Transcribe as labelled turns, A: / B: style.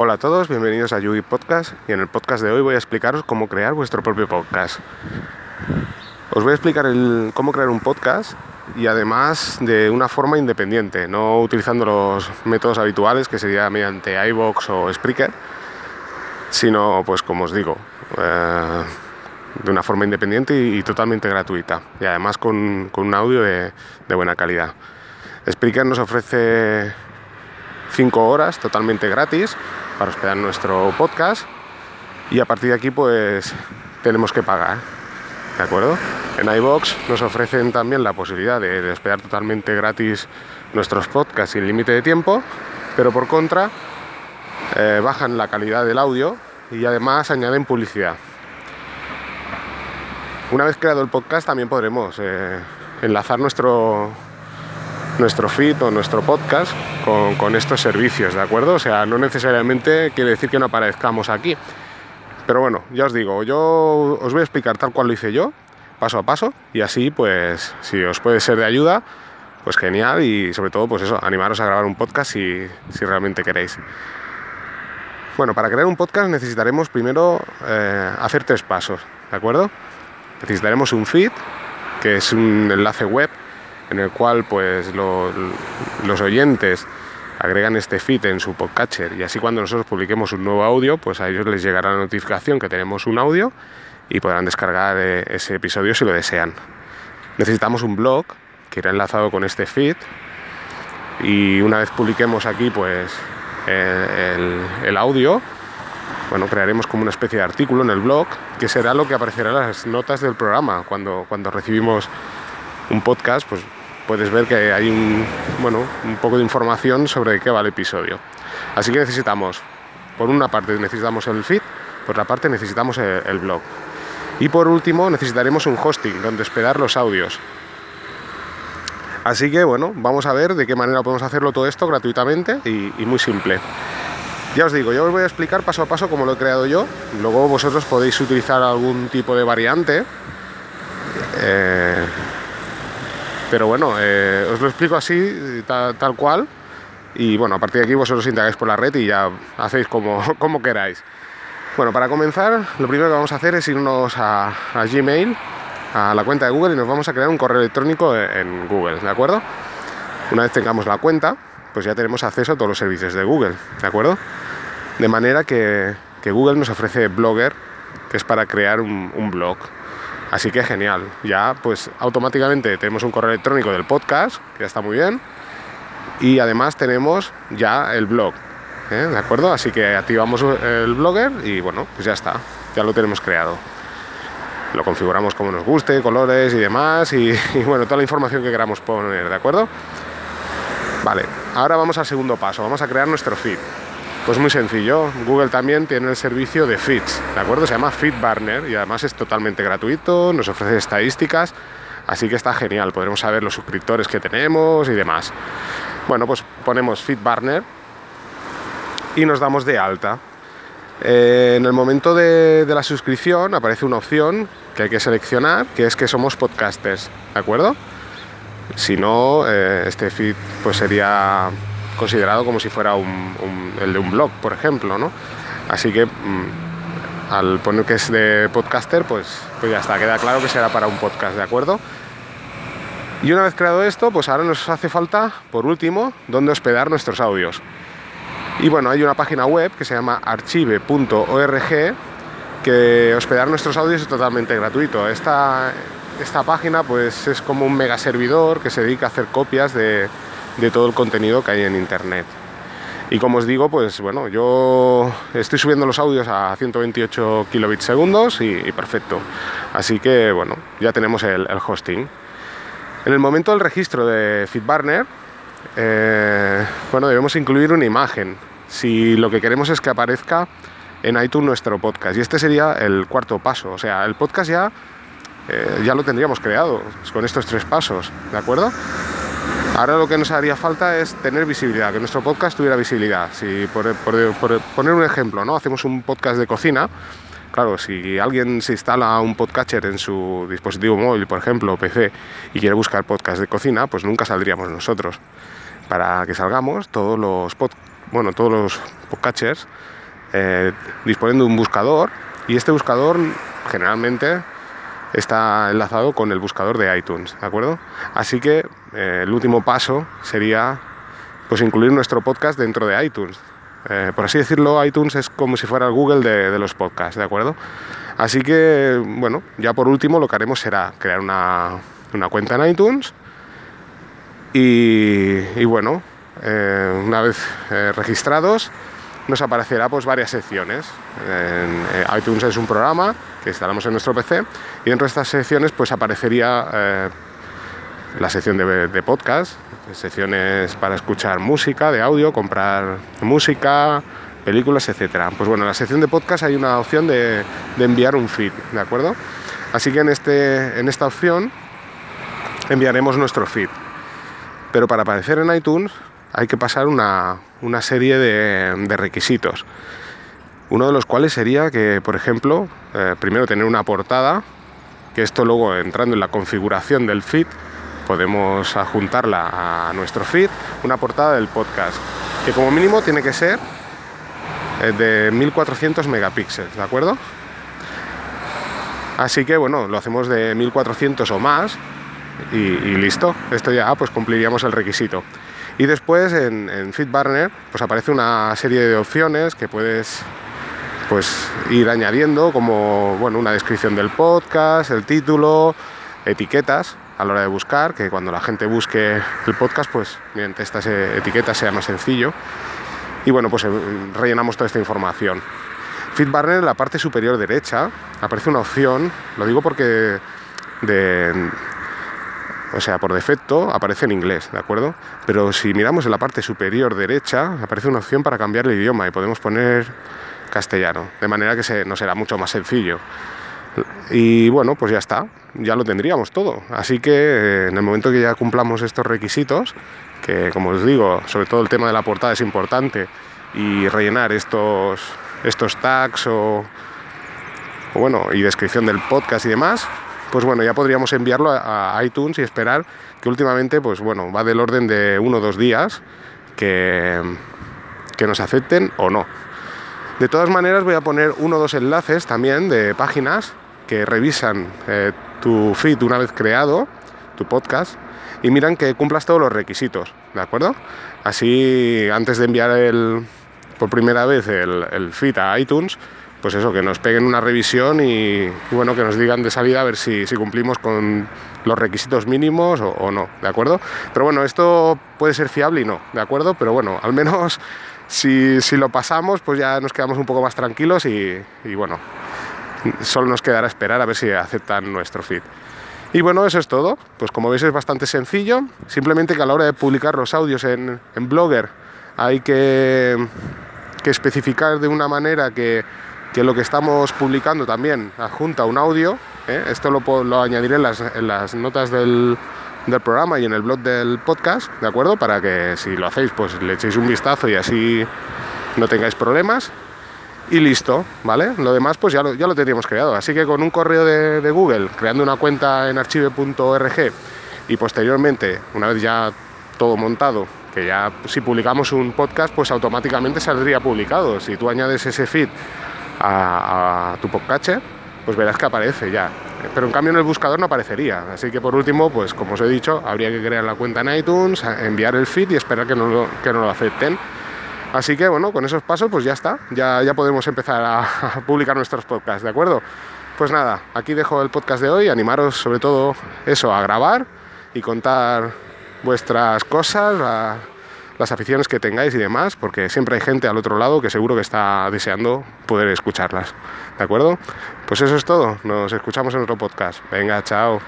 A: Hola a todos, bienvenidos a Yugi Podcast y en el podcast de hoy voy a explicaros cómo crear vuestro propio podcast. Os voy a explicar cómo crear un podcast y además de una forma independiente, no utilizando los métodos habituales que sería mediante iBox o Spreaker, sino pues como os digo, eh, de una forma independiente y, totalmente gratuita y además con, un audio de, de buena calidad. Spreaker nos ofrece 5 horas totalmente gratis para hospedar nuestro podcast y a partir de aquí pues tenemos que pagar. ¿De acuerdo? En iBox nos ofrecen también la posibilidad de, hospedar totalmente gratis nuestros podcasts sin límite de tiempo, pero por contra eh, bajan la calidad del audio y además añaden publicidad. Una vez creado el podcast también podremos eh, enlazar nuestro, nuestro feed o nuestro podcast con, estos servicios, ¿de acuerdo? O sea, no necesariamente quiere decir que no aparezcamos aquí. Pero bueno, ya os digo, yo os voy a explicar tal cual lo hice yo, paso a paso, y así pues si os puede ser de ayuda, pues genial y sobre todo pues eso, animaros a grabar un podcast si, realmente queréis. Bueno, para crear un podcast necesitaremos primero eh, hacer tres pasos, ¿de acuerdo? Necesitaremos un feed, que es un enlace web en el cual pues los oyentes agregan este feed en su podcatcher y así cuando nosotros publiquemos un nuevo audio, pues a ellos les llegará la notificación que tenemos un audio y podrán descargar eh, ese episodio si lo desean. Necesitamos un blog que irá enlazado con este feed y una vez publiquemos aquí pues el, el audio, bueno, crearemos como una especie de artículo en el blog que será lo que aparecerá en las notas del programa cuando, cuando recibimos un podcast, pues puedes ver que hay un, bueno, un poco de información sobre qué va el episodio. Así que necesitamos, por una parte necesitamos el feed, por otra parte necesitamos el, blog. Y por último necesitaremos un hosting donde hospedar los audios. Así que bueno, vamos a ver de qué manera podemos hacerlo todo esto gratuitamente y, muy simple. Ya os digo, yo os voy a explicar paso a paso cómo lo he creado yo. Luego vosotros podéis utilizar algún tipo de variante. Eh, pero bueno, eh, os lo explico así, tal, cual. Y bueno, a partir de aquí vosotros indagáis por la red y ya hacéis como, como queráis. Bueno, para comenzar, lo primero que vamos a hacer es irnos a, Gmail, a la cuenta de Google y nos vamos a crear un correo electrónico en Google, ¿de acuerdo? Una vez tengamos la cuenta, pues ya tenemos acceso a todos los servicios de Google, ¿de acuerdo? De manera que, Google nos ofrece Blogger, que es para crear un blog, Así que genial. Ya pues automáticamente tenemos un correo electrónico del podcast, que ya está muy bien. Y además tenemos ya el blog. ¿eh? ¿De acuerdo? Así que activamos el blogger y bueno, pues ya está. Ya lo tenemos creado. Lo configuramos como nos guste, colores y demás. Y, y bueno, toda la información que queramos poner, ¿de acuerdo? Vale, ahora vamos al segundo paso. Vamos a crear nuestro feed. Pues muy sencillo, Google también tiene el servicio de feeds, ¿de acuerdo? Se llama FeedBurner y además es totalmente gratuito, nos ofrece estadísticas, así que está genial, podremos saber los suscriptores que tenemos y demás. Bueno, pues ponemos FeedBurner y nos damos de alta. Eh, en el momento de, la suscripción aparece una opción que hay que seleccionar, que es que somos podcasters, ¿de acuerdo? Si no, eh, este feed pues sería considerado como si fuera el de un blog, por ejemplo, ¿no? Así que mm, al poner que es de podcaster, pues, pues ya está, queda claro que será para un podcast, ¿de acuerdo? Y una vez creado esto, pues ahora nos hace falta, por último, dónde hospedar nuestros audios. Y bueno, hay una página web que se llama archive.org que hospedar nuestros audios es totalmente gratuito. Esta, esta página pues es como un mega servidor que se dedica a hacer copias de, de todo el contenido que hay en internet. Y como os digo, pues bueno, yo estoy subiendo los audios a 128 kilobits segundos y, perfecto. Así que bueno, ya tenemos el, hosting. En el momento del registro de FeedBurner, eh, bueno, debemos incluir una imagen. Si lo que queremos es que aparezca en iTunes nuestro podcast. Y este sería el cuarto paso. O sea, el podcast ya, eh, ya lo tendríamos creado con estos tres pasos, ¿de acuerdo? Ahora lo que nos haría falta es tener visibilidad, que nuestro podcast tuviera visibilidad. Si por, poner un ejemplo, ¿no? Hacemos un podcast de cocina. Claro, si alguien se instala un podcatcher en su dispositivo móvil, por ejemplo, PC, y quiere buscar podcast de cocina, pues nunca saldríamos nosotros. Para que salgamos, todos los bueno, todos los podcatchers eh, de un buscador y este buscador generalmente está enlazado con el buscador de iTunes, ¿de acuerdo? Así que eh, el último paso sería pues incluir nuestro podcast dentro de iTunes. Eh, por así decirlo, iTunes es como si fuera el Google de, los podcasts, ¿de acuerdo? Así que, bueno, ya por último lo que haremos será crear una, cuenta en iTunes y, bueno, una vez registrados, nos aparecerá pues varias secciones. Eh, iTunes es un programa que instalamos en nuestro PC y dentro de estas secciones pues aparecería eh, la sección de, podcast, secciones para escuchar música, de audio, comprar música, películas, etcétera. Pues bueno, en la sección de podcast hay una opción de, enviar un feed, ¿de acuerdo? Así que en, este, en esta opción enviaremos nuestro feed. Pero para aparecer en iTunes hay que pasar una, serie de, requisitos. Uno de los cuales sería que, por ejemplo, eh, primero tener una portada, que esto luego entrando en la configuración del feed, podemos adjuntarla a nuestro feed, una portada del podcast, que como mínimo tiene que ser eh, de 1400 megapíxeles, ¿de acuerdo? Así que bueno, lo hacemos de 1400 o más y, listo. Esto ya pues cumpliríamos el requisito. Y después en, en FeedBurner pues aparece una serie de opciones que puedes pues ir añadiendo como bueno, una descripción del podcast, el título, etiquetas a la hora de buscar, que cuando la gente busque el podcast, pues mediante estas etiquetas sea más sencillo. Y bueno, pues eh, rellenamos toda esta información. FeedBurner en la parte superior derecha aparece una opción, lo digo porque de, o sea, por defecto aparece en inglés, ¿de acuerdo? Pero si miramos en la parte superior derecha, aparece una opción para cambiar el idioma y podemos poner castellano, de manera que se, nos será mucho más sencillo. Y bueno, pues ya está, ya lo tendríamos todo. Así que eh, en el momento que ya cumplamos estos requisitos, que como os digo, sobre todo el tema de la portada es importante, y rellenar estos, estos tags o, bueno, y descripción del podcast y demás, pues bueno, ya podríamos enviarlo a, iTunes y esperar que últimamente, pues bueno, va del orden de uno o dos días que, que nos acepten o no. De todas maneras voy a poner uno o dos enlaces también de páginas que revisan eh, tu feed una vez creado, tu podcast, y miran que cumplas todos los requisitos, ¿de acuerdo? Así, antes de enviar el, por primera vez el, el feed a iTunes, pues eso, que nos peguen una revisión y, bueno, que nos digan de salida a ver si, cumplimos con los requisitos mínimos o, no, ¿de acuerdo? Pero bueno, esto puede ser fiable y no, ¿de acuerdo? Pero bueno, al menos si, lo pasamos, pues ya nos quedamos un poco más tranquilos y, bueno, solo nos quedará esperar a ver si aceptan nuestro feed. Y bueno, eso es todo. Pues como veis es bastante sencillo. Simplemente que a la hora de publicar los audios en, Blogger hay que, que especificar de una manera que que lo que estamos publicando también adjunta un audio. ¿eh? Esto lo, lo añadiré en las, notas del, programa y en el blog del podcast, ¿de acuerdo? Para que si lo hacéis, pues le echéis un vistazo y así no tengáis problemas. Y listo, ¿vale? Lo demás pues ya lo, ya lo teníamos creado. Así que con un correo de, de Google, creando una cuenta en archive.org y posteriormente, una vez ya todo montado, que ya si publicamos un podcast, pues automáticamente saldría publicado. Si tú añades ese feed a, tu podcatcher, pues verás que aparece ya. Pero en cambio en el buscador no aparecería. Así que por último, pues como os he dicho, habría que crear la cuenta en iTunes, enviar el feed y esperar que no lo, que no lo acepten. Así que bueno, con esos pasos pues ya está, ya, ya podemos empezar a, publicar nuestros podcasts, ¿de acuerdo? Pues nada, aquí dejo el podcast de hoy, animaros sobre todo eso, a grabar y contar vuestras cosas, las aficiones que tengáis y demás, porque siempre hay gente al otro lado que seguro que está deseando poder escucharlas. ¿De acuerdo? Pues eso es todo. Nos escuchamos en otro podcast. Venga, chao.